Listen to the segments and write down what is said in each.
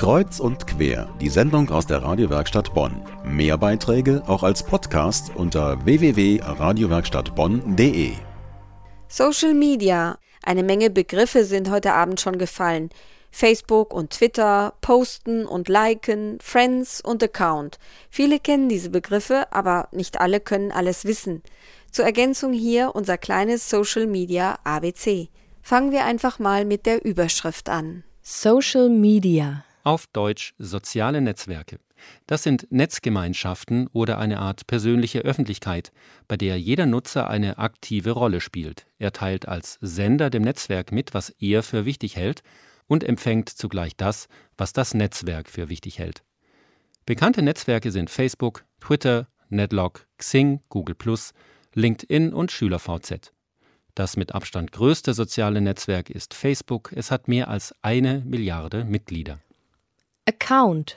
Kreuz und quer, die Sendung aus der Radiowerkstatt Bonn. Mehr Beiträge auch als Podcast unter www.radiowerkstattbonn.de. Social Media. Eine Menge Begriffe sind heute Abend schon gefallen. Facebook und Twitter, Posten und Liken, Friends und Account. Viele kennen diese Begriffe, aber nicht alle können alles wissen. Zur Ergänzung hier unser kleines Social Media ABC. Fangen wir einfach mal mit der Überschrift an. Social Media. Auf Deutsch soziale Netzwerke. Das sind Netzgemeinschaften oder eine Art persönliche Öffentlichkeit, bei der jeder Nutzer eine aktive Rolle spielt. Er teilt als Sender dem Netzwerk mit, was er für wichtig hält und empfängt zugleich das, was das Netzwerk für wichtig hält. Bekannte Netzwerke sind Facebook, Twitter, Netlog, Xing, Google+, LinkedIn und SchülerVZ. Das mit Abstand größte soziale Netzwerk ist Facebook. Es hat mehr als eine Milliarde Mitglieder. Account.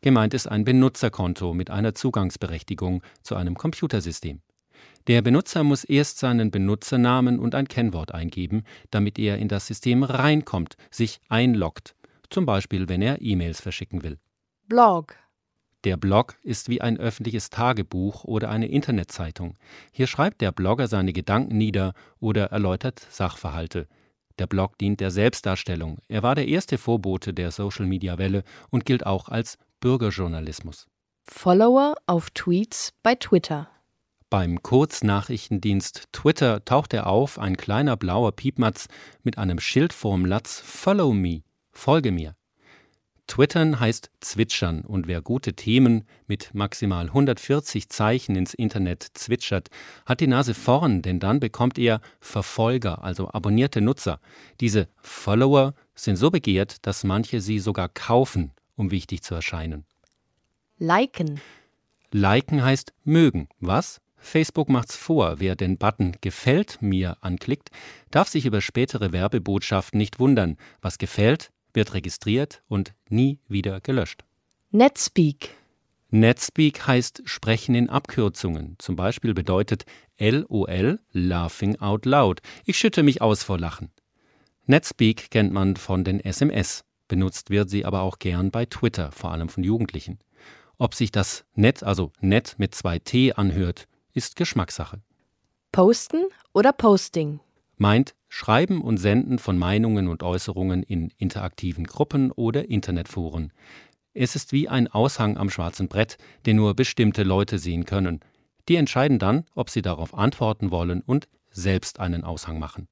Gemeint ist ein Benutzerkonto mit einer Zugangsberechtigung zu einem Computersystem. Der Benutzer muss erst seinen Benutzernamen und ein Kennwort eingeben, damit er in das System reinkommt, sich einloggt, zum Beispiel wenn er E-Mails verschicken will. Blog. Der Blog ist wie ein öffentliches Tagebuch oder eine Internetzeitung. Hier schreibt der Blogger seine Gedanken nieder oder erläutert Sachverhalte. Der Blog dient der Selbstdarstellung. Er war der erste Vorbote der Social-Media-Welle und gilt auch als Bürgerjournalismus. Follower auf Tweets bei Twitter. Beim Kurznachrichtendienst Twitter taucht er auf, ein kleiner blauer Piepmatz mit einem Schild vorm Latz Follow me, folge mir. Twittern heißt zwitschern und wer gute Themen mit maximal 140 Zeichen ins Internet zwitschert, hat die Nase vorn, denn dann bekommt er Verfolger, also abonnierte Nutzer. Diese Follower sind so begehrt, dass manche sie sogar kaufen, um wichtig zu erscheinen. Liken. Liken heißt mögen. Was? Facebook macht's vor. Wer den Button Gefällt mir anklickt, darf sich über spätere Werbebotschaften nicht wundern. Was gefällt, wird registriert und nie wieder gelöscht. Netspeak. Netspeak heißt Sprechen in Abkürzungen. Zum Beispiel bedeutet LOL Laughing Out Loud. Ich schütte mich aus vor Lachen. Netspeak kennt man von den SMS. Benutzt wird sie aber auch gern bei Twitter, vor allem von Jugendlichen. Ob sich das Net, also Net mit zwei T anhört, ist Geschmackssache. Posten oder Posting? Meint Schreiben und Senden von Meinungen und Äußerungen in interaktiven Gruppen oder Internetforen. Es ist wie ein Aushang am schwarzen Brett, den nur bestimmte Leute sehen können. Die entscheiden dann, ob sie darauf antworten wollen und selbst einen Aushang machen.